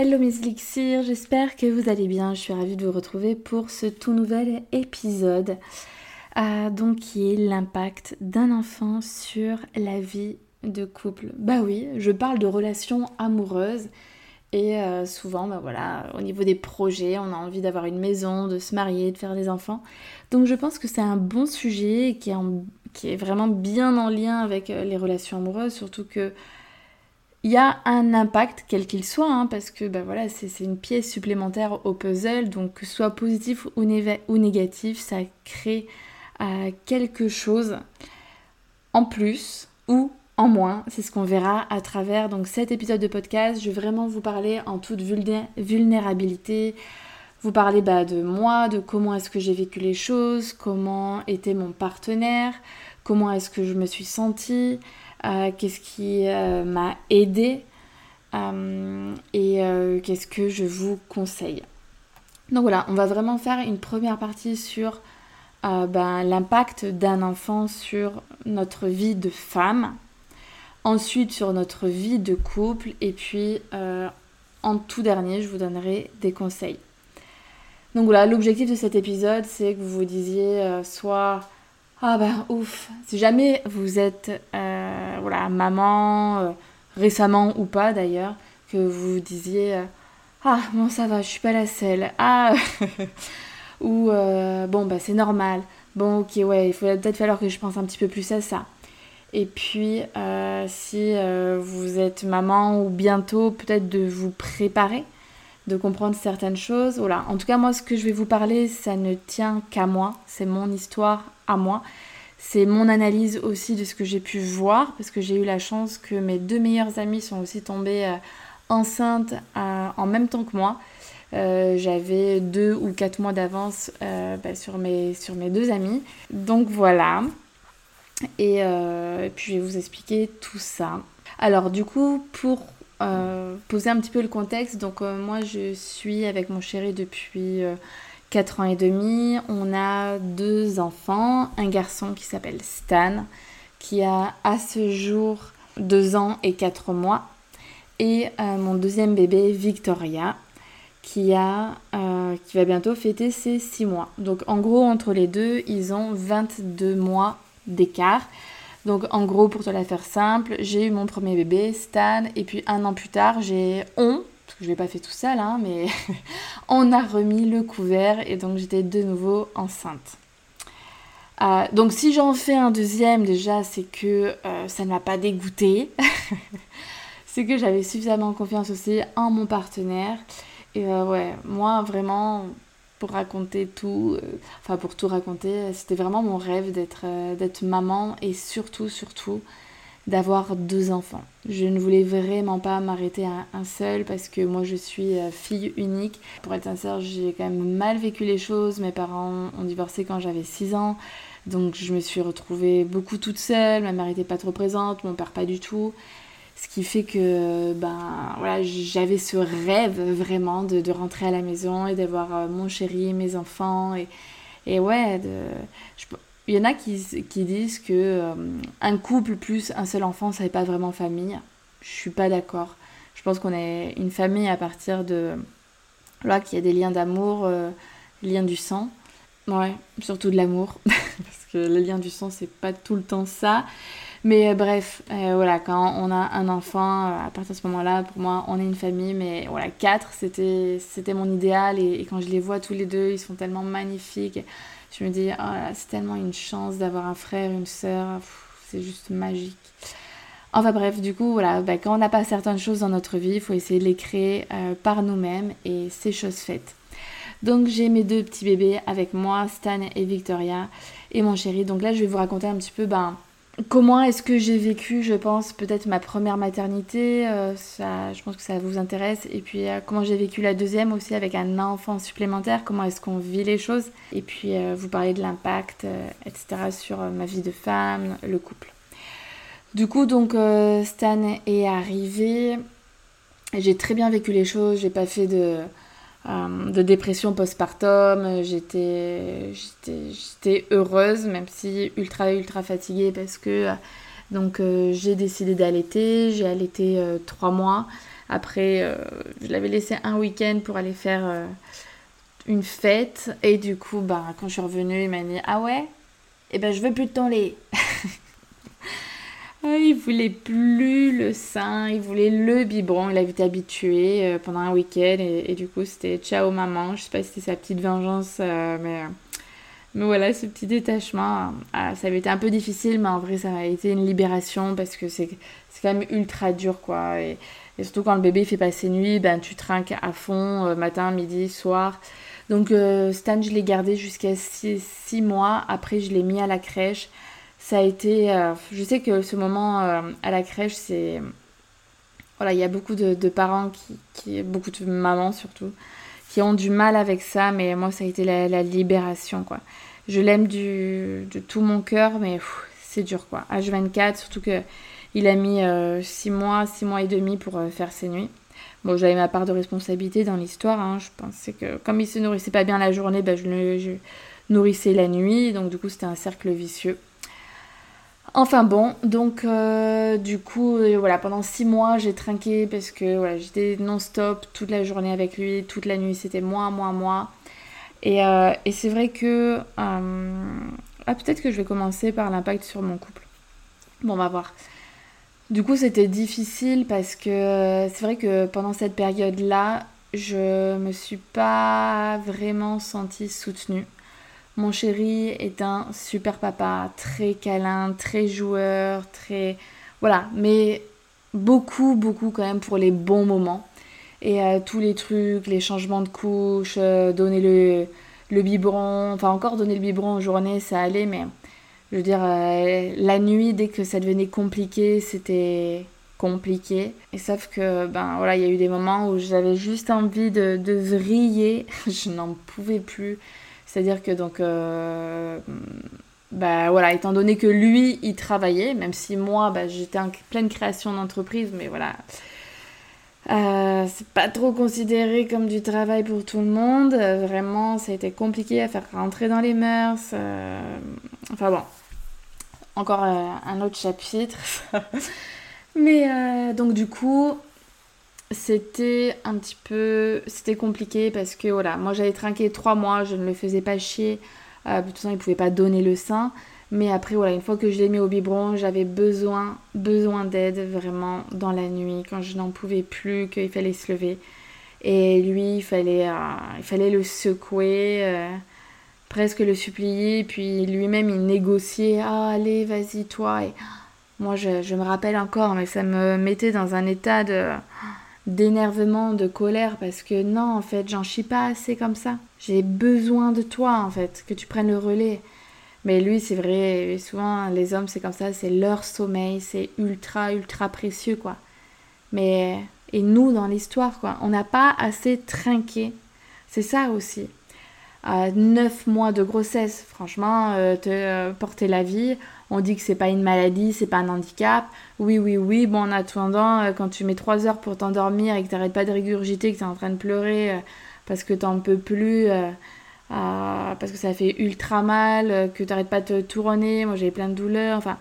Hello mes élixirs, j'espère que vous allez bien. Je suis ravie de vous retrouver pour ce tout nouvel épisode, euh, donc qui est l'impact d'un enfant sur la vie de couple. Bah oui, je parle de relations amoureuses et euh, souvent, bah voilà, au niveau des projets, on a envie d'avoir une maison, de se marier, de faire des enfants. Donc je pense que c'est un bon sujet qui est, qui est vraiment bien en lien avec euh, les relations amoureuses, surtout que il y a un impact, quel qu'il soit, hein, parce que ben voilà, c'est une pièce supplémentaire au puzzle, donc que soit positif ou, ou négatif, ça crée euh, quelque chose en plus ou en moins. C'est ce qu'on verra à travers donc, cet épisode de podcast. Je vais vraiment vous parler en toute vulnérabilité, vous parler bah, de moi, de comment est-ce que j'ai vécu les choses, comment était mon partenaire, comment est-ce que je me suis sentie. Euh, qu'est-ce qui euh, m'a aidé euh, et qu'est-ce que je vous conseille. Donc voilà, on va vraiment faire une première partie sur ben, l'impact d'un enfant sur notre vie de femme, ensuite sur notre vie de couple, et puis en tout dernier, je vous donnerai des conseils. Donc voilà, l'objectif de cet épisode, c'est que vous vous disiez soit ah ben ouf, si jamais vous êtes voilà, maman, euh, récemment ou pas d'ailleurs, que vous disiez euh, Ah bon ça va, je suis pas la seule. Ah ou bon bah c'est normal. Bon ok ouais, il faut peut-être falloir que je pense un petit peu plus à ça. Et puis si vous êtes maman ou bientôt peut-être de vous préparer, de comprendre certaines choses. Voilà. En tout cas moi ce que je vais vous parler ça ne tient qu'à moi, c'est mon histoire à moi. C'est mon analyse aussi de ce que j'ai pu voir, parce que j'ai eu la chance que mes deux meilleures amies sont aussi tombées euh, enceintes euh, en même temps que moi. Euh, j'avais deux ou quatre mois d'avance bah, sur, mes, deux amies. Donc voilà. Et, puis je vais vous expliquer tout ça. Alors du coup, pour poser un petit peu le contexte, donc moi je suis avec mon chéri depuis 4 ans et demi. On a deux enfants, un garçon qui s'appelle Stan, qui a à ce jour 2 ans et 4 mois, et euh, mon deuxième bébé, Victoria, qui, a, euh, qui va bientôt fêter ses 6 mois. Donc en gros, entre les deux, ils ont 22 mois d'écart. Donc en gros, pour te la faire simple, j'ai eu mon premier bébé, Stan, et puis un an plus tard, j'ai On, parce que je l'ai pas fait tout seul, hein, mais on a remis le couvert et donc j'étais de nouveau enceinte. Euh, donc si j'en fais un deuxième déjà, c'est que euh, ça ne m'a pas dégoûté. c'est que j'avais suffisamment confiance aussi en mon partenaire. Et euh, ouais, moi vraiment, pour raconter tout, enfin pour tout raconter, c'était vraiment mon rêve d'être maman et surtout, surtout, d'avoir deux enfants. Je ne voulais vraiment pas m'arrêter à un seul parce que moi je suis euh, fille unique. Pour être sincère, j'ai quand même mal vécu les choses. Mes parents ont divorcé quand j'avais 6 ans. Donc je me suis retrouvée beaucoup toute seule. Ma mère n'était pas trop présente, mon père pas du tout. Ce qui fait que ben voilà, j'avais ce rêve vraiment de, rentrer à la maison et d'avoir euh, mon chéri, mes enfants et, et ouais, de, il y en a qui, disent que euh, un couple plus un seul enfant, ça n'est pas vraiment famille. Je suis pas d'accord. Je pense qu'on est une famille à partir de là qu'il y a des liens d'amour, euh, liens du sang. Ouais, surtout de l'amour parce que le lien du sang c'est pas tout le temps ça. Mais euh, bref, voilà, quand on a un enfant, à partir de ce moment-là, pour moi, on est une famille. Mais voilà, quatre, c'était, mon idéal. Et, quand je les vois tous les deux, ils sont tellement magnifiques. Je me dis, oh c'est tellement une chance d'avoir un frère, une sœur, c'est juste magique. Enfin bref, du coup, voilà, bah, quand on n'a pas certaines choses dans notre vie, il faut essayer de les créer euh, par nous-mêmes et c'est chose faite. Donc j'ai mes deux petits bébés avec moi, Stan et Victoria, et mon chéri. Donc là, je vais vous raconter un petit peu ben, comment est-ce que j'ai vécu, je pense, peut-être ma première maternité, euh, ça, je pense que ça vous intéresse, et puis euh, comment j'ai vécu la deuxième aussi avec un enfant supplémentaire, comment est-ce qu'on vit les choses, et puis vous parler de l'impact, etc., sur ma vie de femme, le couple. Du coup, donc, Stan est arrivé, j'ai très bien vécu les choses, j'ai pas fait de euh, de dépression postpartum. J'étais, heureuse, même si ultra, ultra fatiguée parce que donc euh, j'ai décidé d'allaiter. J'ai allaité euh, trois mois. Après, je l'avais laissé un week-end pour aller faire une fête. Et du coup, bah, quand je suis revenue, il m'a dit Ah ouais? Eh ben, je veux plus de ton lait. Ah, il voulait plus le sein, il voulait le biberon. Il avait été habitué euh, pendant un week-end et, du coup c'était ciao maman. Je sais pas si c'était sa petite vengeance, euh, mais, mais voilà, ce petit détachement, ah, ça avait été un peu difficile, mais en vrai ça a été une libération parce que c'est quand même ultra dur quoi. Et, surtout quand le bébé fait passer nuit, ben tu trinques à fond, euh, matin, midi, soir. Donc Stan, je l'ai gardé jusqu'à 6 mois. Après, je l'ai mis à la crèche ça a été. Euh, je sais que ce moment euh, à la crèche, c'est. Voilà, il y a beaucoup de, parents, qui, beaucoup de mamans surtout, qui ont du mal avec ça, mais moi, ça a été la, libération, quoi. Je l'aime de tout mon cœur, mais c'est dur, quoi. H24, surtout que il a mis 6 euh, mois, 6 mois et demi pour faire ses nuits. Bon, j'avais ma part de responsabilité dans l'histoire. Hein. Je pensais que comme il se nourrissait pas bien la journée, ben, je le je nourrissais la nuit. Donc du coup, c'était un cercle vicieux. Enfin bon, donc euh, du coup, euh, voilà, pendant six mois, j'ai trinqué parce que voilà, j'étais non-stop toute la journée avec lui, toute la nuit, c'était moi, moi, moi. Et, euh, c'est vrai que... ah, peut-être que je vais commencer par l'impact sur mon couple. Bon, on va voir. Du coup, c'était difficile parce que c'est vrai que pendant cette période-là, je me suis pas vraiment sentie soutenue. Mon chéri est un super papa, très câlin, très joueur, très... Voilà, mais beaucoup, beaucoup quand même pour les bons moments. Et euh, tous les trucs, les changements de couche, euh, donner le, le biberon, enfin encore donner le biberon en journée, ça allait, mais je veux dire, euh, la nuit, dès que ça devenait compliqué, c'était compliqué. Et sauf que, ben voilà, il y a eu des moments où j'avais juste envie de, de vriller, je n'en pouvais plus. C'est-à-dire que donc, euh, bah voilà, étant donné que lui, il travaillait, même si moi, bah, j'étais en pleine création d'entreprise, mais voilà, euh, c'est pas trop considéré comme du travail pour tout le monde. vraiment, ça a été compliqué à faire rentrer dans les mœurs. Euh, enfin bon, encore un autre chapitre. mais donc du coup, c'était un petit peu c'était compliqué parce que voilà moi j'avais trinqué trois mois je ne le faisais pas chier euh, de toute façon il pouvait pas donner le sein. Mais après voilà une fois que je l'ai mis au biberon j'avais besoin besoin d'aide vraiment dans la nuit quand je n'en pouvais plus qu'il fallait se lever. Et lui il fallait euh, il fallait le secouer euh, presque le supplier. Puis lui-même il négociait ah allez vas-y toi! Et moi je, je me rappelle encore mais ça me mettait dans un état de d'énervement, de colère, parce que non, en fait, j'en chie pas assez comme ça. J'ai besoin de toi, en fait, que tu prennes le relais. Mais lui, c'est vrai, souvent, les hommes, c'est comme ça, c'est leur sommeil, c'est ultra, ultra précieux, quoi. Mais, et nous, dans l'histoire, quoi, on n'a pas assez trinqué. C'est ça aussi. À 9 mois de grossesse, franchement, euh, te euh, porter la vie, on dit que c'est pas une maladie, c'est pas un handicap. Oui, oui, oui. Bon, en attendant, euh, quand tu mets 3 heures pour t'endormir et que t'arrêtes pas de régurgiter, que t'es en train de pleurer euh, parce que t'en peux plus, euh, parce que ça fait ultra mal, que t'arrêtes pas de te tourner. Moi, j'avais plein de douleurs. Enfin,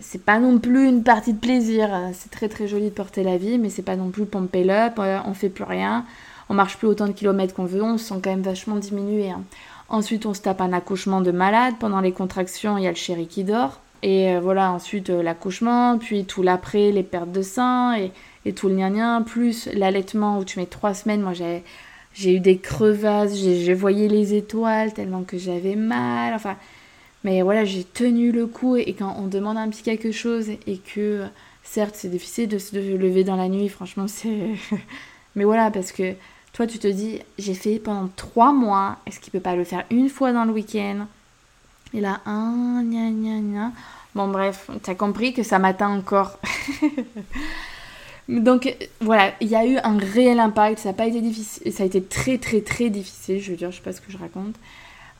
c'est pas non plus une partie de plaisir. C'est très très joli de porter la vie, mais c'est pas non plus pomper up. On fait plus rien. On marche plus autant de kilomètres qu'on veut. On se sent quand même vachement diminué. Hein. Ensuite, on se tape un accouchement de malade. Pendant les contractions, il y a le chéri qui dort. Et euh, voilà, ensuite euh, l'accouchement, puis tout l'après, les pertes de sein et, tout le gna plus l'allaitement où tu mets trois semaines. Moi, j'ai, eu des crevasses, j'ai, voyé les étoiles tellement que j'avais mal. Enfin, mais voilà, j'ai tenu le coup. Et, quand on demande un petit quelque chose et que, certes, c'est difficile de se lever dans la nuit, franchement, c'est. mais voilà, parce que toi, tu te dis, j'ai fait pendant trois mois, est-ce qu'il peut pas le faire une fois dans le week-end? Et là, un, gna, gna, gna. Bon, bref, tu as compris que ça m'atteint encore. Donc voilà, il y a eu un réel impact. Ça a pas été difficile, ça a été très très très difficile. Je veux dire, je sais pas ce que je raconte.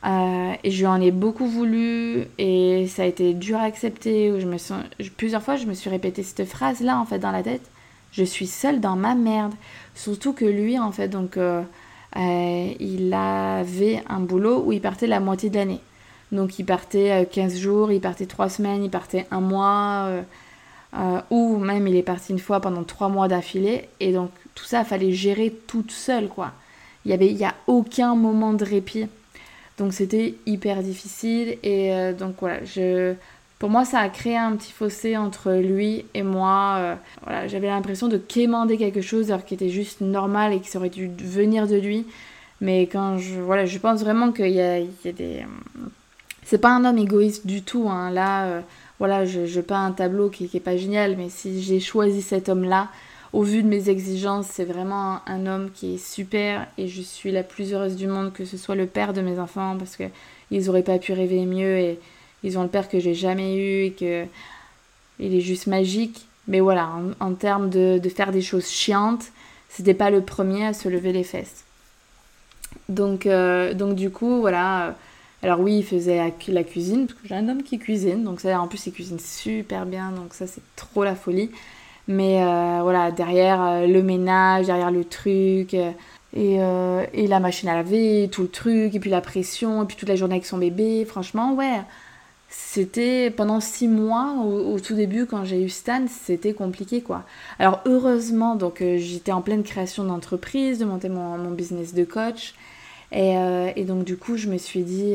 Euh, et je lui en ai beaucoup voulu et ça a été dur à accepter. Plusieurs fois, je me suis répété cette phrase-là en fait dans la tête. Je suis seule dans ma merde. Surtout que lui, en fait, donc euh, euh, il avait un boulot où il partait la moitié de l'année. Donc il partait 15 jours, il partait 3 semaines, il partait un mois, ou même il est parti une fois pendant 3 mois d'affilée. Et donc tout ça, il fallait gérer toute seule, quoi. Il n'y avait y a aucun moment de répit. Donc c'était hyper difficile et euh, donc voilà, je, pour moi ça a créé un petit fossé entre lui et moi. Euh, voilà, j'avais l'impression de quémander quelque chose alors qui était juste normal et qui aurait dû venir de lui. Mais quand je, voilà, je pense vraiment qu'il y a, des... C'est pas un homme égoïste du tout. Hein. Là, euh, voilà, je, je peins un tableau qui, qui est pas génial, mais si j'ai choisi cet homme-là, au vu de mes exigences, c'est vraiment un homme qui est super et je suis la plus heureuse du monde que ce soit le père de mes enfants parce que ils auraient pas pu rêver mieux et ils ont le père que j'ai jamais eu et que il est juste magique. Mais voilà, en, termes de, faire des choses chiantes, c'était pas le premier à se lever les fesses. Donc, euh, donc du coup, voilà. Alors oui, il faisait la cuisine, parce que j'ai un homme qui cuisine, donc ça, en plus il cuisine super bien, donc ça c'est trop la folie. Mais euh, voilà, derrière euh, le ménage, derrière le truc, euh, et, la machine à laver, tout le truc, et puis la pression, et puis toute la journée avec son bébé, franchement, ouais. C'était pendant six mois, au, tout début, quand j'ai eu Stan, c'était compliqué, quoi. Alors, heureusement, donc j'étais en pleine création d'entreprise, de monter mon, mon, business de coach. Et, et, donc, du coup, je me suis dit.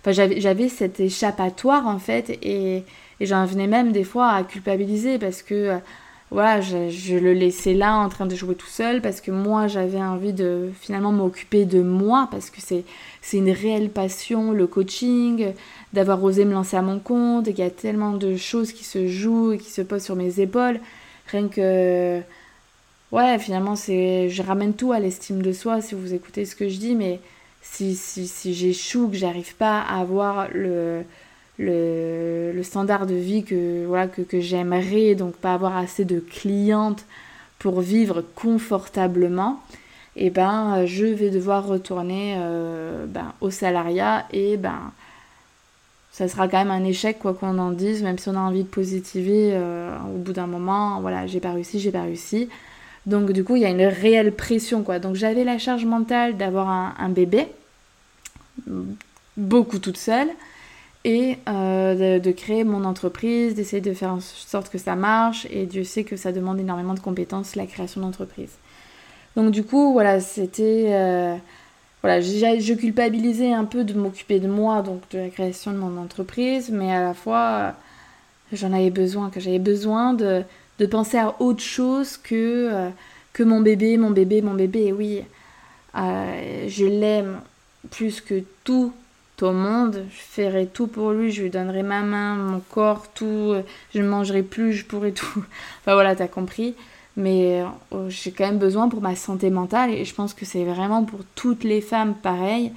Enfin, j'avais cet échappatoire, en fait, et, et j'en venais même des fois à culpabiliser parce que voilà, je, le laissais là en train de jouer tout seul parce que moi j'avais envie de finalement m'occuper de moi parce que c'est une réelle passion, le coaching, d'avoir osé me lancer à mon compte et qu'il y a tellement de choses qui se jouent et qui se posent sur mes épaules. Rien que. Ouais, finalement, c'est, je ramène tout à l'estime de soi si vous écoutez ce que je dis, mais si, si, si j'échoue, que j'arrive pas à avoir le le, standard de vie que, voilà, que, que j'aimerais, donc pas avoir assez de clientes pour vivre confortablement, et eh ben je vais devoir retourner euh, ben, au salariat et ben ça sera quand même un échec quoi qu'on en dise, même si on a envie de positiver euh, au bout d'un moment, voilà, j'ai pas réussi, j'ai pas réussi. Donc du coup, il y a une réelle pression quoi. Donc j'avais la charge mentale d'avoir un, bébé, beaucoup toute seule et euh, de, créer mon entreprise, d'essayer de faire en sorte que ça marche. Et Dieu sait que ça demande énormément de compétences, la création d'entreprise. Donc du coup, voilà, c'était... Euh, voilà, je culpabilisais un peu de m'occuper de moi, donc de la création de mon entreprise, mais à la fois, j'en avais besoin, que j'avais besoin de, penser à autre chose que, euh, que mon bébé, mon bébé, mon bébé. Oui, je l'aime plus que tout au monde, je ferai tout pour lui, je lui donnerai ma main, mon corps, tout, je ne mangerai plus, je pourrai tout. enfin voilà, t'as compris. Mais euh, j'ai quand même besoin pour ma santé mentale et je pense que c'est vraiment pour toutes les femmes pareil.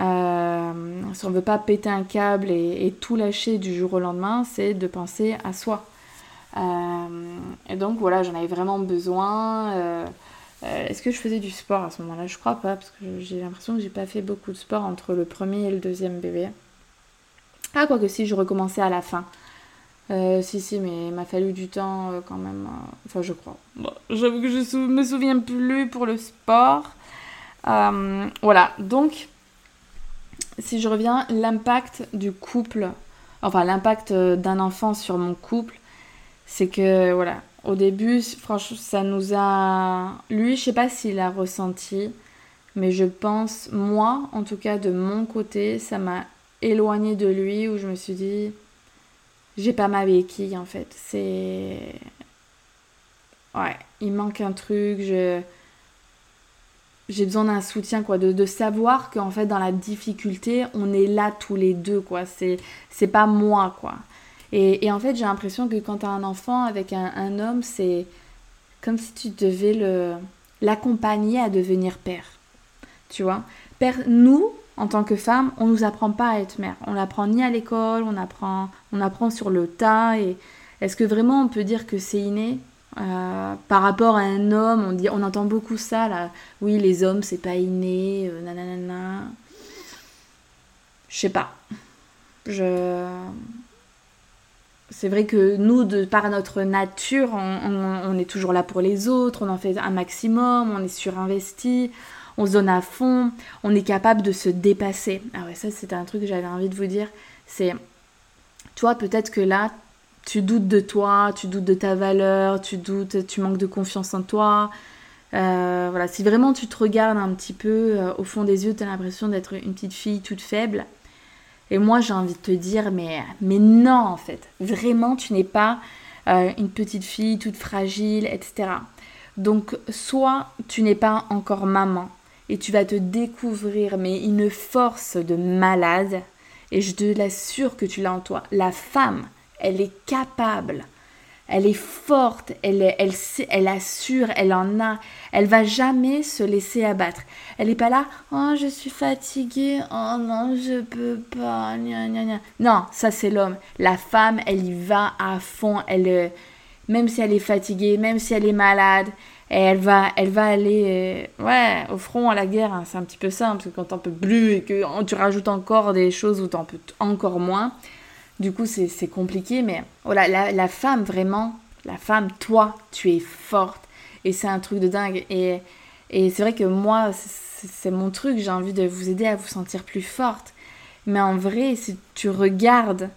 Euh, si on veut pas péter un câble et, tout lâcher du jour au lendemain, c'est de penser à soi. Euh, et donc voilà, j'en avais vraiment besoin. Est-ce que je faisais du sport à ce moment-là? Je crois pas, parce que j'ai l'impression que j'ai pas fait beaucoup de sport entre le premier et le deuxième bébé. Ah, quoique si, je recommençais à la fin. Euh, si, si, mais il m'a fallu du temps euh, quand même. enfin, je crois. J'avoue que je me souviens plus pour le sport. voilà, donc, si je reviens, l'impact du couple, enfin, l'impact d'un enfant sur mon couple, c'est que, voilà, au début, franchement, ça nous a... Lui, je sais pas s'il a ressenti, mais je pense, moi, en tout cas de mon côté, ça m'a éloigné de lui, où je me suis dit, j'ai pas ma béquille, en fait. C'est... Ouais, il manque un truc, je... J'ai besoin d'un soutien, quoi, de, de savoir qu'en fait, dans la difficulté, on est là tous les deux, quoi. C'est, c'est pas moi, quoi. Et, en fait, j'ai l'impression que quand tu as un enfant avec un, homme, c'est comme si tu devais l'accompagner à devenir père. Tu vois? Père, nous, en tant que femme, on nous apprend pas à être mère. On l'apprend ni à l'école, on apprend, on apprend sur le tas. Et est-ce que vraiment on peut dire que c'est inné? Euh, par rapport à un homme On dit, on entend beaucoup ça là. Oui, les hommes c'est pas inné, euh, nanana. Je sais pas. Je c'est vrai que nous, de par notre nature, on, est toujours là pour les autres, on en fait un maximum, on est surinvesti, on se donne à fond, on est capable de se dépasser. Ah ouais, ça c'était un truc que j'avais envie de vous dire. C'est, toi, peut-être que là, tu doutes de toi, tu doutes de ta valeur, tu doutes, tu manques de confiance en toi. Euh, voilà, si vraiment tu te regardes un petit peu euh, au fond des yeux, tu as l'impression d'être une petite fille toute faible, et moi, j'ai envie de te dire, mais, mais non, en fait. Vraiment, tu n'es pas euh, une petite fille toute fragile, etc. Donc, soit tu n'es pas encore maman et tu vas te découvrir, mais une force de malade, et je te l'assure que tu l'as en toi. La femme, elle est capable. Elle est forte, elle, elle, elle assure, elle en a, elle va jamais se laisser abattre. Elle n'est pas là, oh je suis fatiguée, oh non je peux pas, Non, ça c'est l'homme. La femme, elle y va à fond, elle, euh, même si elle est fatiguée, même si elle est malade, elle va, elle va aller, euh, ouais, au front à la guerre. Hein, c'est un petit peu ça, parce que quand t'en peux plus et que oh, tu rajoutes encore des choses où t'en peux encore moins, du coup, c'est compliqué, mais voilà, la, femme, vraiment, la femme, toi, tu es forte. Et c'est un truc de dingue. Et, et c'est vrai que moi, c'est mon truc, j'ai envie de vous aider à vous sentir plus forte. Mais en vrai, si tu regardes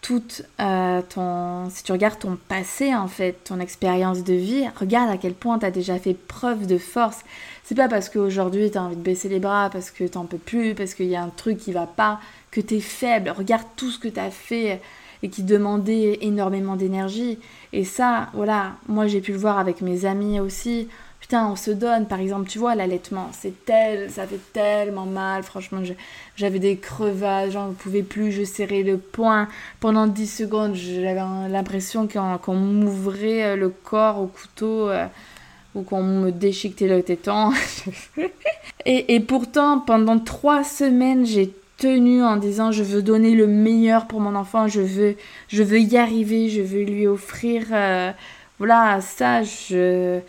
toute euh, ton si tu regardes ton passé en fait ton expérience de vie regarde à quel point tu as déjà fait preuve de force c'est pas parce qu'aujourd'hui tu as envie de baisser les bras parce que t'en peux plus parce qu'il y a un truc qui va pas que tu es faible. Regarde tout ce que tu as fait et qui demandait énormément d'énergie. Et ça, voilà, moi j'ai pu le voir avec mes amis aussi. Putain, on se donne, par exemple, tu vois, l'allaitement, c'est tel, ça fait tellement mal, franchement, j'avais des crevasses, j'en pouvais plus, je serrais le poing. Pendant 10 secondes, j'avais l'impression qu'on m'ouvrait le corps au couteau euh, ou qu'on me déchiquetait le téton. et, pourtant, pendant 3 semaines, j'ai tenue en disant je veux donner le meilleur pour mon enfant, je veux, je veux y arriver, je veux lui offrir, euh, voilà, ça, je,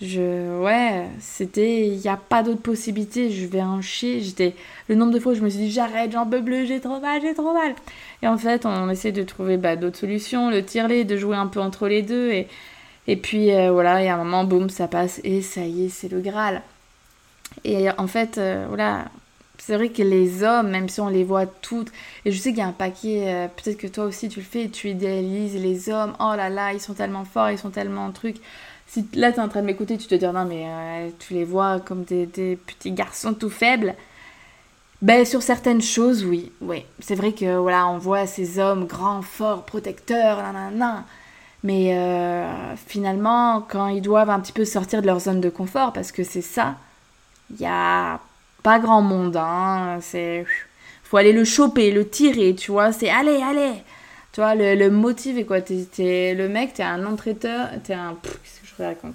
je, ouais, c'était, il n'y a pas d'autre possibilité, je vais en chier. J'étais, le nombre de fois où je me suis dit j'arrête, j'en peux plus, j'ai trop mal, j'ai trop mal. Et en fait, on essaie de trouver bah, d'autres solutions, le tirer, de jouer un peu entre les deux, et, et puis euh, voilà, et à un moment, boum, ça passe, et ça y est, c'est le Graal. Et en fait, euh, voilà, c'est vrai que les hommes, même si on les voit toutes, et je sais qu'il y a un paquet, euh, peut-être que toi aussi tu le fais, tu idéalises les hommes, oh là là, ils sont tellement forts, ils sont tellement trucs. Si là tu es en train de m'écouter, tu te dis non mais euh, tu les vois comme des, petits garçons tout faibles. Ben sur certaines choses, oui, oui. C'est vrai que voilà, on voit ces hommes grands, forts, protecteurs, nan, Mais euh, finalement, quand ils doivent un petit peu sortir de leur zone de confort, parce que c'est ça, il y a pas grand monde, hein. C'est. Faut aller le choper, le tirer, tu vois. C'est allez, allez. Tu vois, le, le motive est quoi? T'es le mec, t'es un entraîneur, t'es un. Je raconte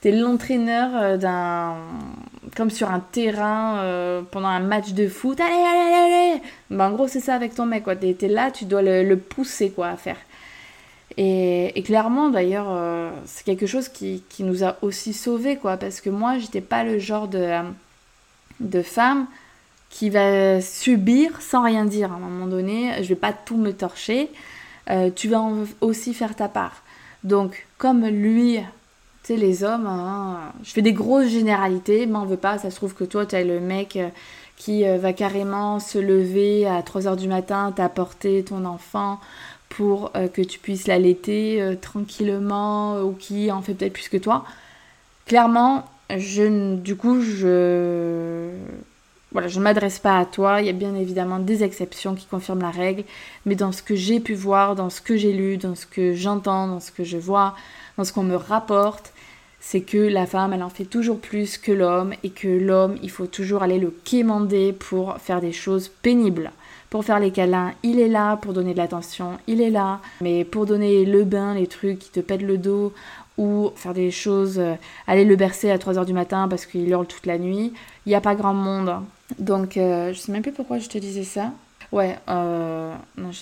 T'es l'entraîneur euh, d'un. Comme sur un terrain euh, pendant un match de foot. Allez, allez, allez, ben, En gros, c'est ça avec ton mec, quoi. T'es là, tu dois le, pousser, quoi, à faire. Et, clairement, d'ailleurs, euh, c'est quelque chose qui, qui, nous a aussi sauvés, quoi. Parce que moi, j'étais pas le genre de de femme qui va subir sans rien dire à un moment donné. Je vais pas tout me torcher. Tu vas aussi faire ta part. Donc, comme lui, les hommes, hein, je fais des grosses généralités, m'en veux pas. Ça se trouve que toi, tu es le mec euh, qui euh, va carrément se lever à 3h du matin, t'apporter ton enfant pour que tu puisses l'allaiter tranquillement ou qui en fait peut-être plus que toi. Clairement, je, du coup, je voilà, je ne m'adresse pas à toi. Il y a bien évidemment des exceptions qui confirment la règle, mais dans ce que j'ai pu voir, dans ce que j'ai lu, dans ce que j'entends, dans ce que je vois, dans ce qu'on me rapporte, c'est que la femme, elle en fait toujours plus que l'homme et que l'homme, il faut toujours aller le quémander pour faire des choses pénibles. Pour faire les câlins, il est là. Pour donner de l'attention, il est là. Mais pour donner le bain, les trucs qui te pètent le dos, ou faire des choses, euh, aller le bercer à 3h du matin parce qu'il hurle toute la nuit, il n'y a pas grand monde. Donc, euh, je sais même plus pourquoi je te disais ça. Ouais, euh,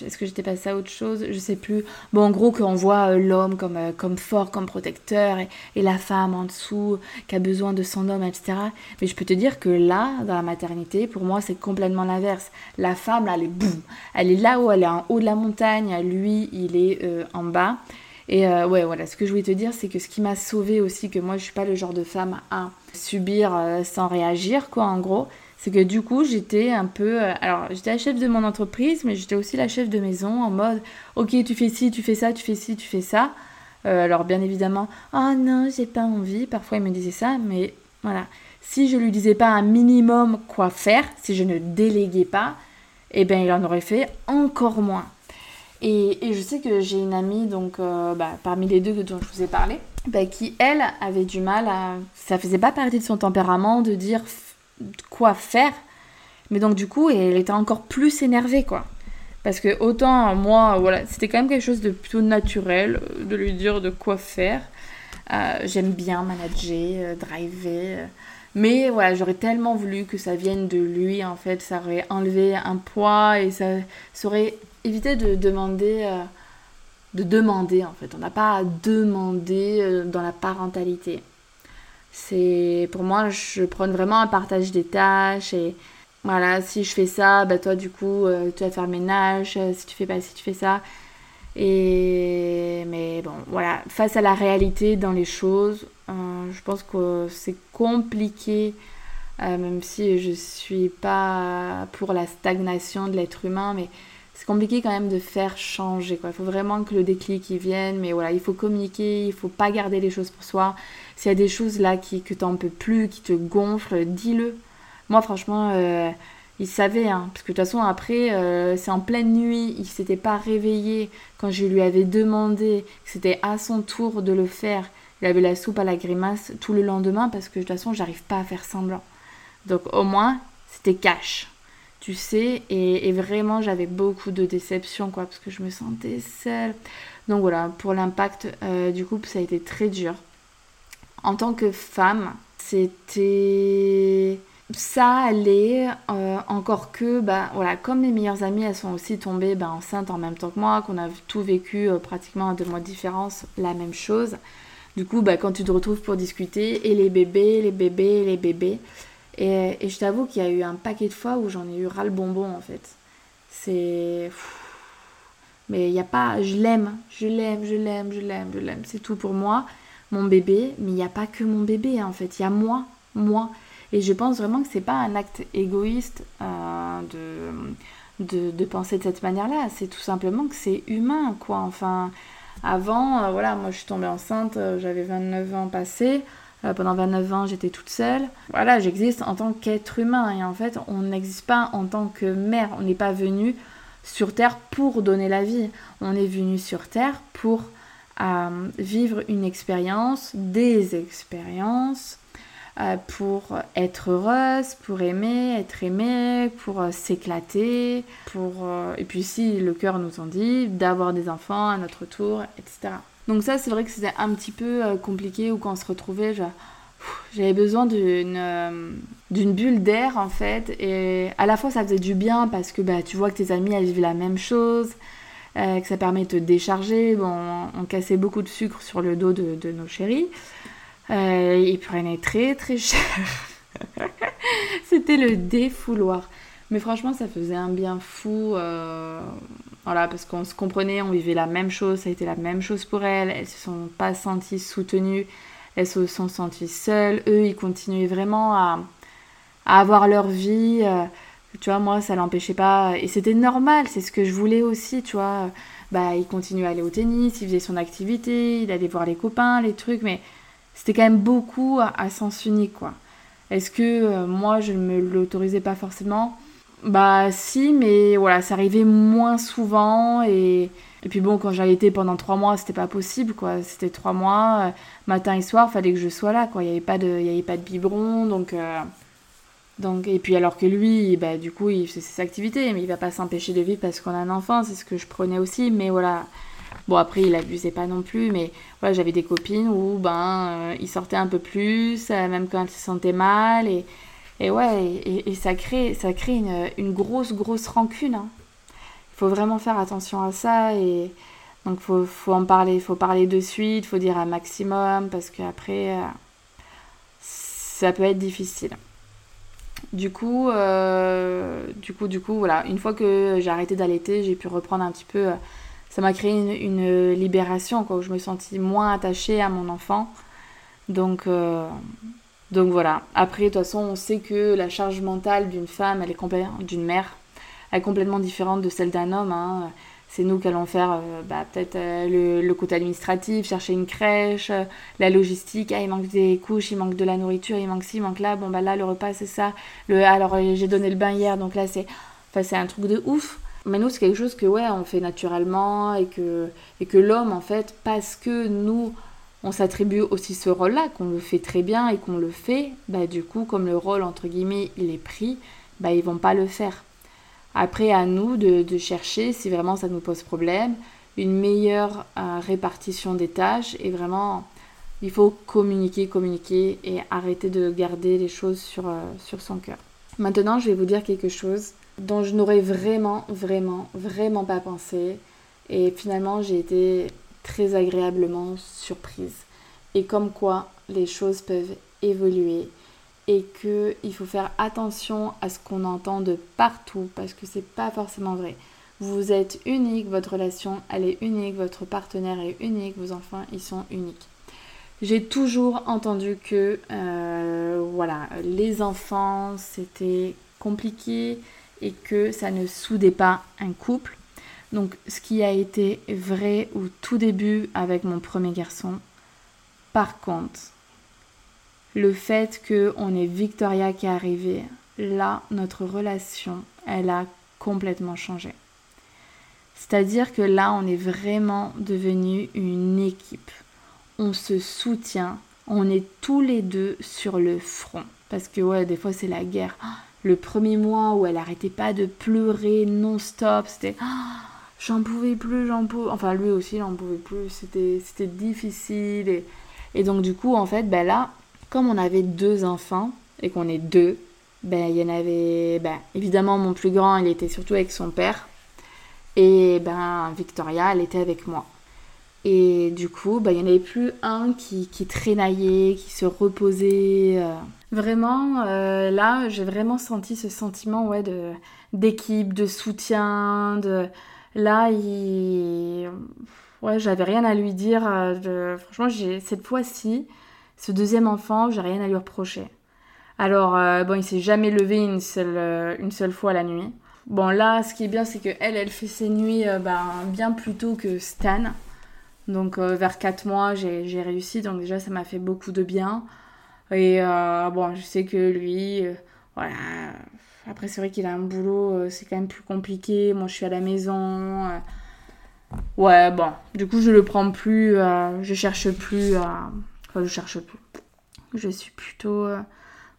est-ce que j'étais passée à autre chose? Je sais plus. Bon, en gros, qu'on voit euh, l'homme comme, euh, comme fort, comme protecteur, et, la femme en dessous, qui a besoin de son homme, etc. Mais je peux te dire que là, dans la maternité, pour moi, c'est complètement l'inverse. La femme, là, elle est boum. Elle est là où elle est en haut de la montagne, lui, il est en bas. Et ouais, voilà, ce que je voulais te dire, c'est que ce qui m'a sauvé aussi, que moi, je suis pas le genre de femme à subir sans réagir, quoi, en gros c'est que du coup j'étais un peu euh, alors j'étais la chef de mon entreprise mais j'étais aussi la chef de maison en mode ok tu fais ci tu fais ça tu fais ci tu fais ça. Euh, alors bien évidemment oh non j'ai pas envie parfois il me disait ça mais voilà. Si je lui disais pas un minimum quoi faire si je ne déléguais pas eh bien il en aurait fait encore moins. Et, je sais que j'ai une amie donc euh, bah, parmi les deux dont je vous ai parlé bah, qui elle avait du mal à ça faisait pas partie de son tempérament de dire quoi faire. Mais donc du coup, elle était encore plus énervée, quoi. Parce que autant moi, voilà, c'était quand même quelque chose de plutôt naturel euh, de lui dire de quoi faire. Euh, j'aime bien manager, euh, driver. mais voilà, j'aurais tellement voulu que ça vienne de lui, en fait. Ça aurait enlevé un poids et ça, ça aurait évité de demander... de demander, en fait. On n'a pas à demander dans la parentalité. C'est pour moi, je prends vraiment un partage des tâches et voilà, si je fais ça, bah toi du coup, euh, tu vas faire le ménage, euh, si tu fais pas, si tu fais ça. Et mais bon, voilà, face à la réalité dans les choses, euh, je pense que c'est compliqué, même si je suis pas pour la stagnation de l'être humain, mais c'est compliqué quand même de faire changer. Quoi. Il faut vraiment que le déclic y vienne, mais voilà, il faut communiquer, il faut pas garder les choses pour soi. S'il y a des choses là qui, que t'en peux plus, qui te gonflent, dis-le. Moi, franchement, euh, il savait, hein, parce que de toute façon, après, euh, c'est en pleine nuit, il s'était pas réveillé quand je lui avais demandé que c'était à son tour de le faire. Il avait la soupe à la grimace tout le lendemain parce que de toute façon, j'arrive pas à faire semblant. Donc au moins, c'était cash tu sais, et, vraiment j'avais beaucoup de déception, quoi, parce que je me sentais seule. Donc voilà, pour l'impact euh, du couple, ça a été très dur. En tant que femme, c'était... Ça allait, euh, encore que, bah voilà, comme mes meilleures amies, elles sont aussi tombées bah, enceintes en même temps que moi, qu'on a tout vécu euh, pratiquement à deux mois de différence, la même chose. Du coup, bah, quand tu te retrouves pour discuter, et les bébés, les bébés, les bébés, et, je t'avoue qu'il y a eu un paquet de fois où j'en ai eu ras le bonbon en fait. C'est. Mais il n'y a pas. Je l'aime, je l'aime, je l'aime, je l'aime, je l'aime. C'est tout pour moi, mon bébé. Mais il n'y a pas que mon bébé en fait. Il y a moi, moi. Et je pense vraiment que c'est pas un acte égoïste euh, de, de, penser de cette manière-là. C'est tout simplement que c'est humain, quoi. Enfin, avant, euh, voilà, moi je suis tombée enceinte, euh, j'avais 29 ans passés. Pendant 29 ans, j'étais toute seule. Voilà, j'existe en tant qu'être humain. Et en fait, on n'existe pas en tant que mère. On n'est pas venu sur Terre pour donner la vie. On est venu sur Terre pour euh, vivre une expérience, des expériences, euh, pour être heureuse, pour aimer, être aimée, pour s'éclater, pour et puis si le cœur nous en dit, d'avoir des enfants à notre tour, etc. Donc ça, c'est vrai que c'était un petit peu euh, compliqué ou quand on se retrouvait, j'avais besoin d'une euh, d'une bulle d'air en fait. Et à la fois, ça faisait du bien parce que bah, tu vois que tes amis, elles vivent la même chose. Euh, que ça permet de décharger. Bon, on, cassait beaucoup de sucre sur le dos de, nos chéris. ils prenaient très très cher. C'était le défouloir. Mais franchement, ça faisait un bien fou. Voilà, parce qu'on se comprenait, on vivait la même chose, ça a été la même chose pour elles. Elles se sont pas senties soutenues, elles se sont senties seules. Eux, ils continuaient vraiment à, avoir leur vie. Euh, tu vois, moi, ça l'empêchait pas. Et c'était normal, c'est ce que je voulais aussi, tu vois. Bah, il continuait à aller au tennis, il faisait son activité, il allait voir les copains, les trucs, mais c'était quand même beaucoup à, sens unique, quoi. Est-ce que euh, moi, je ne me l'autorisais pas forcément? Bah si, mais voilà, ça arrivait moins souvent et, et puis bon, quand été pendant trois mois, c'était pas possible quoi. C'était trois mois, euh, matin et soir, fallait que je sois là quoi. Il n'y avait pas de, avait pas de biberon, donc euh, Donc, et puis alors que lui, bah, du coup, il fait ses activités, mais il va pas s'empêcher de vivre parce qu'on a un enfant, c'est ce que je prenais aussi. Mais voilà, bon après, il abusait pas non plus, mais voilà, j'avais des copines où ben, euh, il sortait un peu plus, euh, même quand il se sentait mal, et, et ouais, et, ça crée, ça crée une, une grosse, grosse rancune. Hein. Il faut vraiment faire attention à ça, et donc faut, faut en parler, il faut parler de suite, faut dire un maximum, parce qu'après, euh, ça peut être difficile. Du coup, euh, du coup, du coup, voilà. Une fois que j'ai arrêté d'allaiter, j'ai pu reprendre un petit peu. Euh, ça m'a créé une, libération, quoi, où je me sentis moins attachée à mon enfant. Donc, euh, donc voilà. Après, de toute façon, on sait que la charge mentale d'une femme, d'une mère, est complètement différente de celle d'un homme. Hein c'est nous qui allons faire euh, bah, peut-être euh, le, côté administratif, chercher une crèche, euh, la logistique, ah, il manque des couches, il manque de la nourriture, il manque ci, il manque là, bon bah là le repas c'est ça, le, alors j'ai donné le bain hier, donc là c'est enfin, c'est un truc de ouf. Mais nous c'est quelque chose que ouais on fait naturellement et que, et que l'homme en fait, parce que nous on s'attribue aussi ce rôle-là, qu'on le fait très bien et qu'on le fait, bah du coup comme le rôle entre guillemets il est pris, bah ils vont pas le faire. Après, à nous de, chercher, si vraiment ça nous pose problème, une meilleure euh, répartition des tâches et vraiment, il faut communiquer, communiquer et arrêter de garder les choses sur, euh, sur son cœur. Maintenant, je vais vous dire quelque chose dont je n'aurais vraiment, vraiment, vraiment pas pensé. Et finalement, j'ai été très agréablement surprise. Et comme quoi, les choses peuvent évoluer et qu'il faut faire attention à ce qu'on entend de partout parce que c'est pas forcément vrai. Vous êtes unique, votre relation elle est unique, votre partenaire est unique, vos enfants ils sont uniques. J'ai toujours entendu que euh, voilà, les enfants c'était compliqué et que ça ne soudait pas un couple. Donc ce qui a été vrai au tout début avec mon premier garçon. Par contre, le fait qu'on ait Victoria qui est arrivée, là, notre relation, elle a complètement changé. C'est-à-dire que là, on est vraiment devenu une équipe. On se soutient, on est tous les deux sur le front. Parce que ouais, des fois c'est la guerre. Le premier mois où elle arrêtait pas de pleurer non-stop, c'était j'en pouvais plus, j'en pouvais. Enfin lui aussi, j'en pouvait plus. C'était c'était difficile et, et donc du coup en fait, ben là, comme on avait deux enfants et qu'on est deux, ben il y en avait ben, évidemment mon plus grand, il était surtout avec son père et ben Victoria, elle était avec moi. Et du coup, ben, il n'y en avait plus un qui, qui traînaillait, qui se reposait. Euh. Vraiment, euh, là, j'ai vraiment senti ce sentiment ouais, de, d'équipe, de soutien. De... Là, ouais, j'avais rien à lui dire. Euh, de... Franchement, j'ai... cette fois-ci, ce deuxième enfant, j'ai rien à lui reprocher. Alors, euh, bon, il s'est jamais levé une seule, euh, une seule fois la nuit. Bon, là, ce qui est bien, c'est que elle, fait ses nuits euh, ben, bien plus tôt que Stan. Donc, vers 4 mois, j'ai réussi. Donc, déjà, ça m'a fait beaucoup de bien. Et bon, je sais que lui, voilà. Après, c'est vrai qu'il a un boulot, c'est quand même plus compliqué. Moi, je suis à la maison. ouais, bon. Du coup, je le prends plus. je cherche plus à Je cherche plus. Je suis plutôt, euh,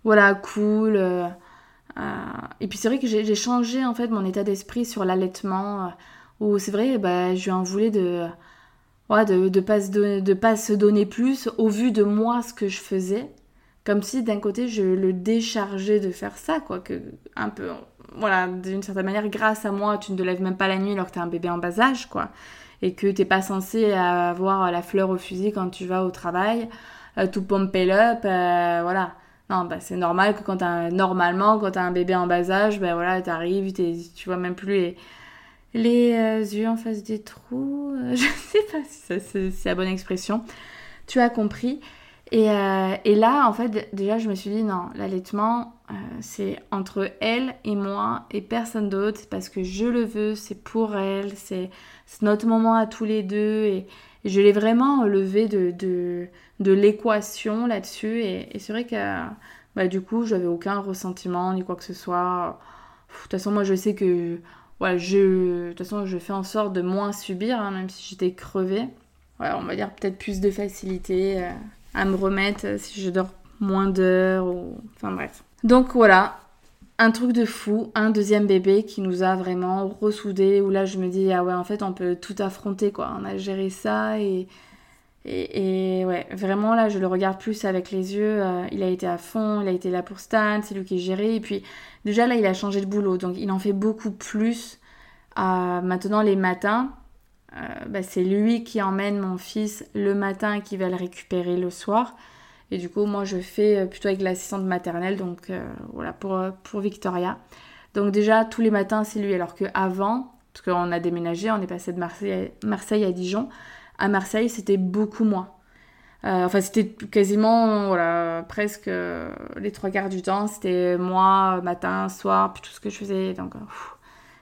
voilà, cool. Euh, euh, et puis c'est vrai que j'ai changé en fait mon état d'esprit sur l'allaitement. où c'est vrai, bah, je lui en voulais de, de, de, pas pas se donner plus au vu de moi ce que je faisais. Comme si d'un côté je le déchargeais de faire ça, quoi. Que, un peu, voilà, d'une certaine manière, grâce à moi, tu ne te lèves même pas la nuit alors que tu as un bébé en bas âge, quoi et que t'es pas censé avoir la fleur au fusil quand tu vas au travail, euh, tout pompé up, euh, voilà. Non, bah, c'est normal que quand as, normalement, quand t'as un bébé en bas âge, ben voilà, t'arrives, tu vois même plus les, les euh, yeux en face des trous. je sais pas si c'est la bonne expression. Tu as compris. Et, et, là, en fait, déjà, je me suis dit, non, l'allaitement, c'est entre elle et moi et personne d'autre. Parce que je le veux, c'est pour elle, c'est notre moment à tous les deux et, je l'ai vraiment levé de, l'équation là-dessus et, c'est vrai que bah, du coup j'avais aucun ressentiment ni quoi que ce soit. De toute façon moi je sais que ouais, je, de toute façon je fais en sorte de moins subir hein, même si j'étais crevée. On va dire peut-être plus de facilité euh, à me remettre si je dors moins d'heures ou enfin bref. Donc voilà, un truc de fou, un deuxième bébé qui nous a vraiment ressoudés, où là je me dis, ah ouais, en fait on peut tout affronter, quoi. On a géré ça et, et, ouais, vraiment là je le regarde plus avec les yeux. Euh, il a été à fond, il a été là pour Stan, c'est lui qui géré. Et puis déjà là il a changé de boulot, donc il en fait beaucoup plus. Euh, maintenant les matins, euh, bah, c'est lui qui emmène mon fils le matin et qui va le récupérer le soir. Et du coup, moi, je fais euh, plutôt avec l'assistante maternelle, donc euh, voilà, pour, pour Victoria. Donc déjà, tous les matins, c'est lui. Alors qu'avant, parce qu'on a déménagé, on est passé de Marseille à, Marseille à Dijon. À Marseille, c'était beaucoup moins. enfin, c'était quasiment, voilà, presque les trois quarts du temps. C'était moi, matin, soir, puis tout ce que je faisais. Donc,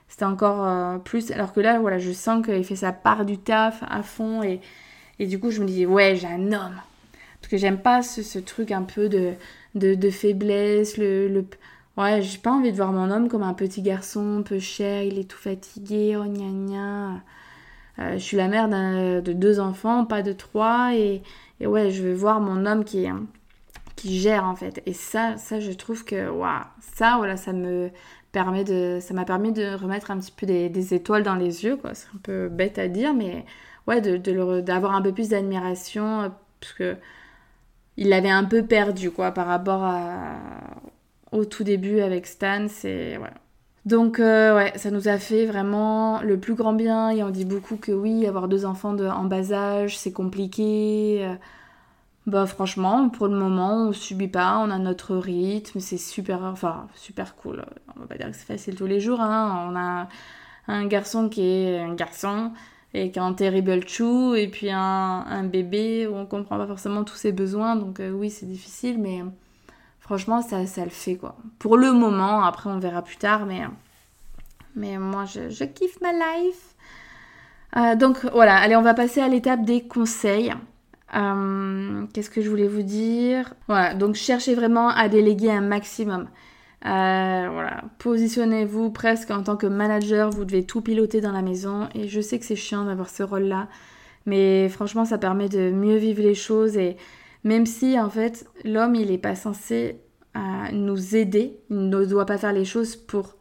c'était encore plus. Alors que là, voilà, je sens qu'il fait sa part du taf à fond. Et, et du coup, je me dis, ouais, j'ai un homme. Parce que j'aime pas ce, truc un peu de, de, faiblesse. Le, le... Ouais, j'ai pas envie de voir mon homme comme un petit garçon, un peu cher, il est tout fatigué, oh gna gna. Euh, je suis la mère de deux enfants, pas de trois. Et, et, ouais, je veux voir mon homme qui, qui gère en fait. Et ça, ça je trouve que, waouh, ça, voilà, ça me permet de, ça m'a permis de remettre un petit peu des, étoiles dans les yeux, quoi. C'est un peu bête à dire, mais ouais, d'avoir de, de un peu plus d'admiration, euh, parce que il l'avait un peu perdu quoi par rapport au tout début avec Stan. C'est ouais. Donc euh, ouais, ça nous a fait vraiment le plus grand bien et on dit beaucoup que oui, avoir deux enfants en bas âge, c'est compliqué. Bah franchement, pour le moment, on subit pas, on a notre rythme, c'est super, enfin super cool. On va pas dire que c'est facile tous les jours. Hein. On a un garçon qui est un garçon, et qui a un terrible chou, et puis un, bébé où on comprend pas forcément tous ses besoins, donc euh, oui, c'est difficile, mais franchement, ça, ça le fait, quoi. Pour le moment, après, on verra plus tard, mais, mais moi, je, kiffe ma life. Euh, donc voilà, allez, on va passer à l'étape des conseils. Euh, qu'est-ce que je voulais vous dire? Voilà, donc cherchez vraiment à déléguer un maximum. Euh, voilà, positionnez-vous presque en tant que manager, vous devez tout piloter dans la maison et je sais que c'est chiant d'avoir ce rôle-là, mais franchement ça permet de mieux vivre les choses et même si en fait l'homme il n'est pas censé euh, nous aider, il ne doit pas faire les choses pour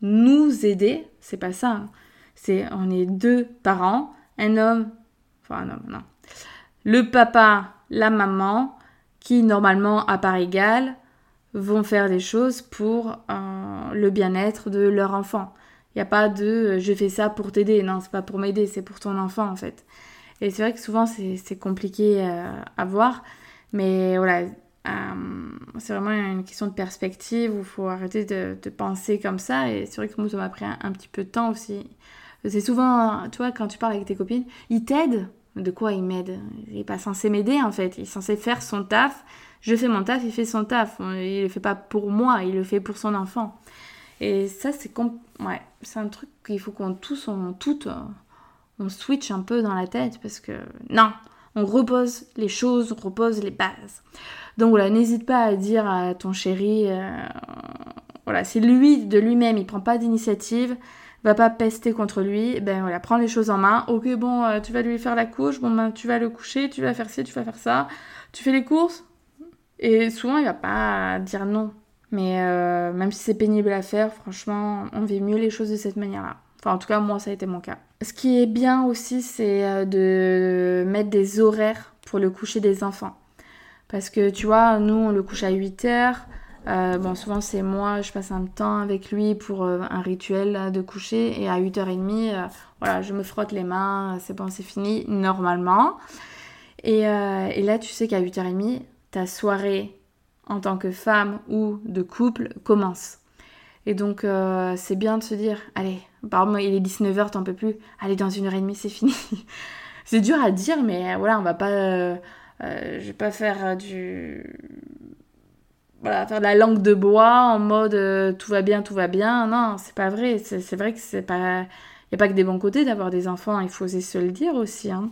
nous aider, c'est pas ça, hein. c'est on est deux parents, un homme, enfin un homme, non, le papa, la maman, qui normalement à part égale vont faire des choses pour euh, le bien-être de leur enfant. Il n'y a pas de euh, je fais ça pour t'aider. Non, c'est pas pour m'aider, c'est pour ton enfant en fait. Et c'est vrai que souvent c'est compliqué euh, à voir. Mais voilà, c'est vraiment une question de perspective où il faut arrêter de, penser comme ça. Et c'est vrai que moi ça m'a pris un, petit peu de temps aussi. C'est souvent, tu vois, quand tu parles avec tes copines, ils t'aident. De quoi ils m'aident Il n'est pas censé m'aider en fait. Il est censé faire son taf je fais mon taf, il fait son taf. Il le fait pas pour moi, il le fait pour son enfant. Et ça, c'est ouais, c'est un truc qu'il faut qu'on tous, on, tout, euh, on switch un peu dans la tête parce que non, on repose les choses, on repose les bases. Donc voilà, n'hésite pas à dire à ton chéri, euh, voilà, c'est lui de lui-même, il prend pas d'initiative, va pas pester contre lui, ben voilà, prends les choses en main. Ok, bon, euh, tu vas lui faire la couche, bon ben tu vas le coucher, tu vas faire ci, tu vas faire ça, tu fais les courses, et souvent, il va pas dire non. Mais euh, même si c'est pénible à faire, franchement, on vit mieux les choses de cette manière-là. Enfin, en tout cas, moi, ça a été mon cas. Ce qui est bien aussi, c'est euh, de mettre des horaires pour le coucher des enfants. Parce que, tu vois, nous, on le couche à 8 heures. Euh, bon, souvent, c'est moi, je passe un temps avec lui pour un rituel de coucher. Et à 8h30, voilà, je me frotte les mains, c'est bon, c'est fini, normalement. Et, et là, tu sais qu'à 8h30, ta soirée en tant que femme ou de couple commence. Et donc, euh, c'est bien de se dire, allez, par exemple, il est 19h, t'en peux plus, allez, dans une heure et demie, c'est fini. c'est dur à dire, mais voilà, on va pas. Euh, euh, je vais pas faire du. Voilà, faire de la langue de bois en mode tout va bien, tout va bien. Non, c'est pas vrai. C'est vrai que c'est pas. Il n'y a pas que des bons côtés d'avoir des enfants, il faut oser se le dire aussi. Hein.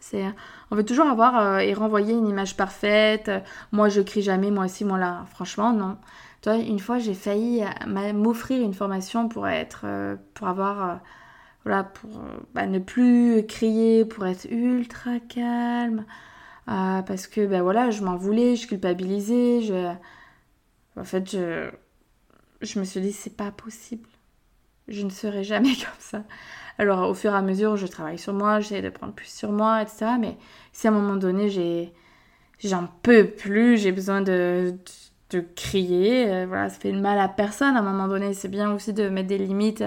C'est on veut toujours avoir euh, et renvoyer une image parfaite. Moi, je crie jamais, moi aussi, moi là. Franchement, non. Toi, une fois, j'ai failli euh, m'offrir une formation pour être, euh, pour avoir, voilà, pour bah, ne plus crier, pour être ultra calme. Parce que, ben voilà, je m'en voulais, je culpabilisais, je... En fait, je... je me suis dit, c'est pas possible. Je ne serai jamais comme ça. Alors, au fur et à mesure, je travaille sur moi, j'essaie de prendre plus sur moi, etc. Mais si à un moment donné, j'ai, j'en peux plus, j'ai besoin de, de, crier, euh, voilà, ça fait mal à personne. À un moment donné, c'est bien aussi de mettre des limites.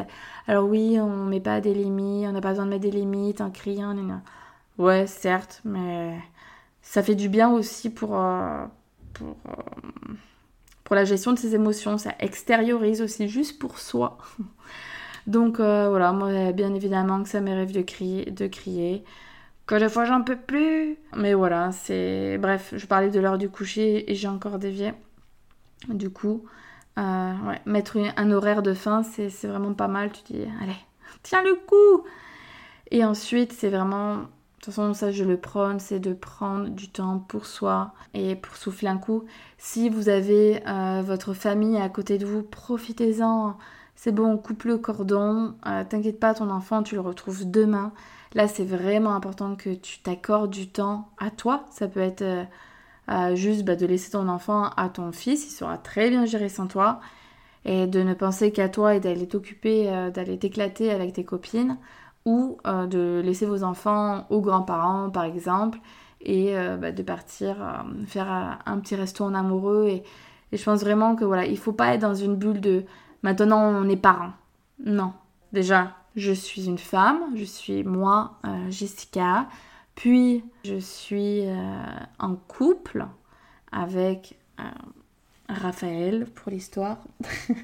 Alors oui, on met pas des limites, on n'a pas besoin de mettre des limites en criant. Ouais, certes, mais ça fait du bien aussi pour, euh, pour, euh, pour la gestion de ses émotions. Ça extériorise aussi juste pour soi. Donc euh, voilà, moi bien évidemment que ça m'arrive de crier, de crier. Que des fois j'en peux plus. Mais voilà, c'est. Bref, je parlais de l'heure du coucher et j'ai encore dévié. Du coup, mettre un horaire de fin, c'est vraiment pas mal. Tu dis, allez, tiens le coup Et ensuite, c'est vraiment de toute façon, ça je le prône, c'est de prendre du temps pour soi et pour souffler un coup. Si vous avez euh, votre famille à côté de vous, profitez-en. C'est bon, coupe le cordon. Euh, t'inquiète pas, ton enfant, tu le retrouves demain. Là, c'est vraiment important que tu t'accordes du temps à toi. Ça peut être euh, juste bah, de laisser ton enfant à ton fils, il sera très bien géré sans toi. Et de ne penser qu'à toi et d'aller t'occuper, d'aller t'éclater avec tes copines ou euh, de laisser vos enfants aux grands-parents par exemple et euh, bah, de partir euh, faire un petit resto en amoureux. Et, je pense vraiment que voilà il faut pas être dans une bulle de maintenant on est parents non. Déjà je suis une femme je suis moi Jessica. Puis je suis en couple avec Raphaël pour l'histoire.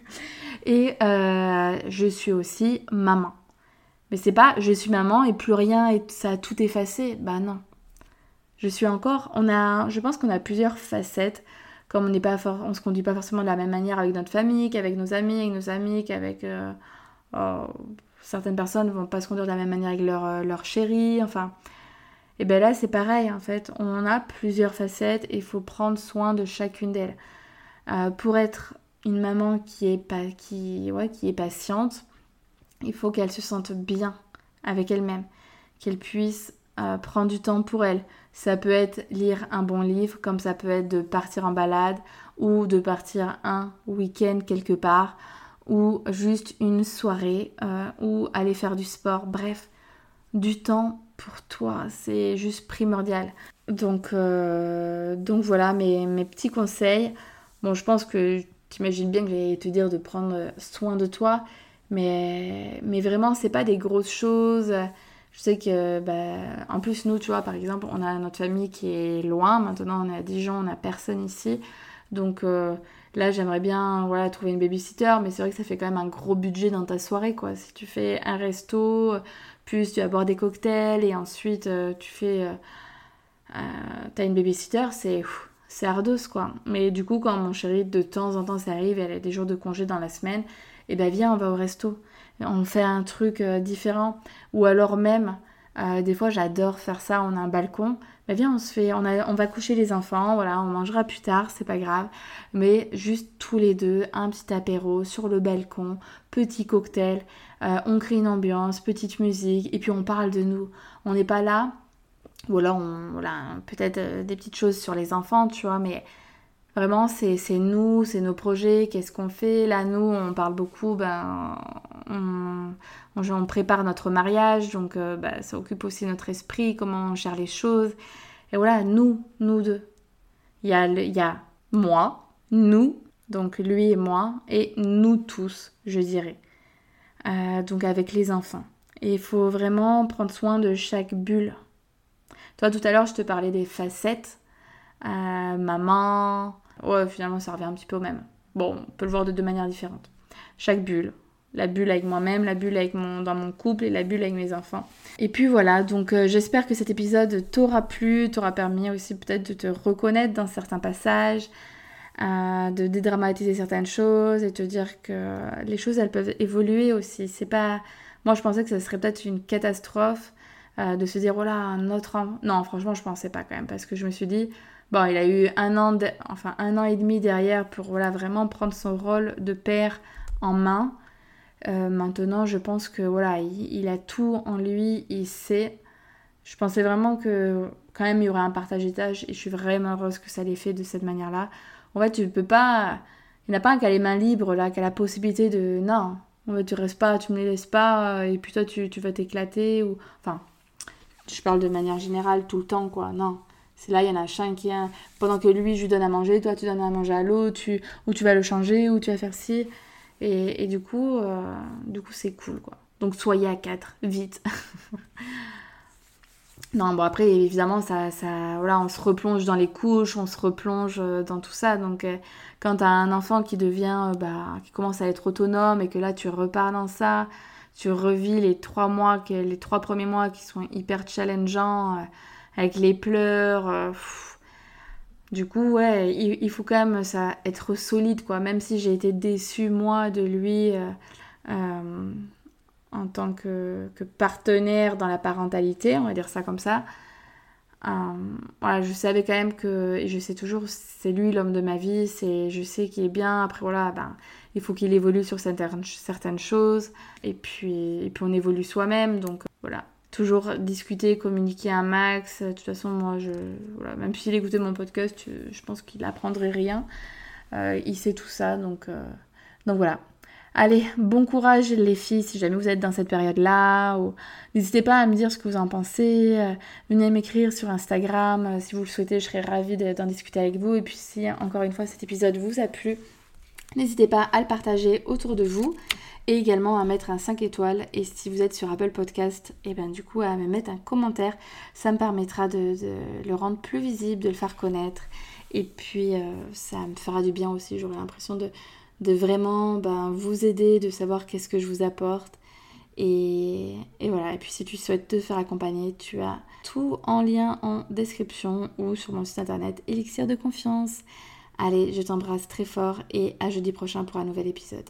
Et je suis aussi maman mais c'est pas je suis maman et plus rien et ça a tout effacé. Bah non. Je suis encore. On a, je pense qu'on a plusieurs facettes. Comme on n'est pas on se conduit pas forcément de la même manière avec notre famille, qu'avec nos amis, avec nos amis, qu'avec euh, oh, certaines personnes vont pas se conduire de la même manière avec leur, euh, leur chérie. Enfin, et ben là c'est pareil en fait. On a plusieurs facettes et il faut prendre soin de chacune d'elles. Euh, pour être une maman qui est pas, qui, ouais, qui est patiente, il faut qu'elle se sente bien avec elle-même, qu'elle puisse euh, prendre du temps pour elle. Ça peut être lire un bon livre, comme ça peut être de partir en balade ou de partir un week-end quelque part ou juste une soirée euh, ou aller faire du sport. Bref, du temps pour toi, c'est juste primordial. Donc, euh, donc voilà mes, mes, petits conseils. Bon, je pense que tu imagines bien que je vais te dire de prendre soin de toi, mais, mais vraiment, c'est pas des grosses choses. Je sais que, bah, en plus, nous, tu vois, par exemple, on a notre famille qui est loin. Maintenant, on est à Dijon, on n'a personne ici. Donc euh, là, j'aimerais bien voilà, trouver une babysitter, mais c'est vrai que ça fait quand même un gros budget dans ta soirée, quoi. Si tu fais un resto, plus tu vas des cocktails et ensuite euh, tu fais. Euh, t'as une babysitter, c'est. C'est quoi. Mais du coup, quand mon chéri, de temps en temps, ça arrive, elle a des jours de congé dans la semaine, eh ben viens, on va au resto. On fait un truc euh, différent. Ou alors même, euh, des fois j'adore faire ça, on a un balcon. Ben viens, on se fait, on, a, on va coucher les enfants, voilà, on mangera plus tard, c'est pas grave. Mais juste tous les deux, un petit apéro sur le balcon, petit cocktail, euh, on crée une ambiance, petite musique, et puis on parle de nous. On n'est pas là, voilà, on, voilà peut-être des petites choses sur les enfants, tu vois, mais Vraiment, c'est nous, c'est nos projets, qu'est-ce qu'on fait. Là, nous, on parle beaucoup, ben, on, on, prépare notre mariage, donc euh, ben, ça occupe aussi notre esprit, comment on gère les choses. Et voilà, nous, nous deux. Il y a, il y a moi, nous, donc lui et moi, et nous tous, je dirais. Euh, donc avec les enfants. Et il faut vraiment prendre soin de chaque bulle. Toi, tout à l'heure, je te parlais des facettes. Euh, maman, Ouais, finalement, ça revient un petit peu au même. Bon, on peut le voir de deux manières différentes. Chaque bulle. La bulle avec moi-même, la bulle avec mon, dans mon couple et la bulle avec mes enfants. Et puis voilà, donc euh, j'espère que cet épisode t'aura plu, t'aura permis aussi peut-être de te reconnaître dans certains passages, euh, de dédramatiser certaines choses et te dire que les choses elles peuvent évoluer aussi. C'est pas. Moi je pensais que ça serait peut-être une catastrophe euh, de se dire voilà, un autre. Non, franchement, je pensais pas quand même parce que je me suis dit Bon, il a eu un an, enfin un an et demi derrière pour voilà, vraiment prendre son rôle de père en main. Euh, maintenant, je pense que voilà, il, a tout en lui, il sait. Je pensais vraiment que quand même il y aurait un partage d'étage et je suis vraiment heureuse que ça l'ait fait de cette manière-là. En fait, tu peux pas Il n'y en a pas un qui a les mains libres, là, qui a la possibilité de. Non, tu restes pas, tu me les laisses pas, et puis toi, tu, tu vas t'éclater. Ou... Enfin, je parle de manière générale tout le temps, quoi. Non. C'est là, il y en a un qui, a... pendant que lui, je lui donne à manger, toi, tu donnes à manger à l'autre, ou tu vas le changer, ou tu vas faire ci. Et, du coup, euh, du coup, c'est cool, quoi. Donc, soyez à quatre, vite. non, bon, après, évidemment, ça, ça, voilà, on se replonge dans les couches, on se replonge euh, dans tout ça. Donc, euh, quand tu as un enfant qui devient, bah, qui commence à être autonome et que là, tu repars dans ça, tu revis les trois mois, les trois premiers mois qui sont hyper challengeants avec les pleurs. Euh, du coup, ouais, il, faut quand même ça être solide, quoi. Même si j'ai été déçue, moi, de lui euh, euh, en tant que, partenaire dans la parentalité, on va dire ça comme ça. voilà, je savais quand même que, et je sais toujours, c'est lui l'homme de ma vie, c'est, je sais qu'il est bien. Après, voilà, ben, il faut qu'il évolue sur certaines, certaines choses. Et puis, et puis on évolue soi-même, donc voilà toujours discuter, communiquer un max. De toute façon, moi, même s'il écoutait mon podcast, je pense qu'il apprendrait rien. Euh, il sait tout ça, donc, euh, donc voilà. Allez, bon courage les filles, si jamais vous êtes dans cette période-là. N'hésitez pas à me dire ce que vous en pensez. Euh, venez m'écrire sur Instagram. si vous le souhaitez, je serais ravie d'en discuter avec vous. Et puis si, encore une fois, cet épisode vous a plu, n'hésitez pas à le partager autour de vous et également à mettre un 5 étoiles. Et si vous êtes sur Apple Podcast et eh ben du coup à me mettre un commentaire. Ça me permettra de, le rendre plus visible de le faire connaître. Et puis euh, ça me fera du bien aussi. J'aurai l'impression de, vraiment ben, vous aider de savoir qu'est-ce que je vous apporte. Et, voilà. Et puis si tu souhaites te faire accompagner tu as tout en lien en description ou sur mon site internet Elixir de confiance. Allez je t'embrasse très fort et à jeudi prochain pour un nouvel épisode